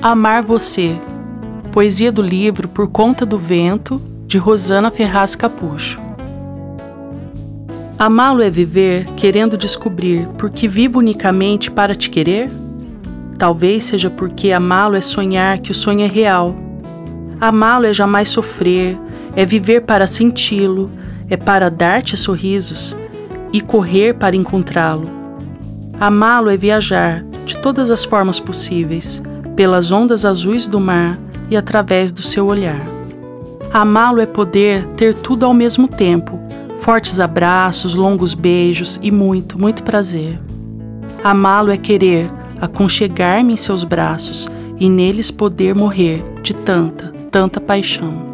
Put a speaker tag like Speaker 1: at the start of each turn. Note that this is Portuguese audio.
Speaker 1: Amar Você. Poesia do livro Por Conta do Vento, de Rosana Ferraz Capucho. Amá-lo é viver querendo descobrir porque vivo unicamente para te querer? Talvez seja porque amá-lo é sonhar que o sonho é real. Amá-lo é jamais sofrer, é viver para senti-lo, é para dar-te sorrisos e correr para encontrá-lo. Amá-lo é viajar de todas as formas possíveis, pelas ondas azuis do mar e através do seu olhar. Amá-lo é poder ter tudo ao mesmo tempo, fortes abraços, longos beijos e muito, muito prazer. Amá-lo é querer aconchegar-me em seus braços e neles poder morrer de tanta, tanta paixão.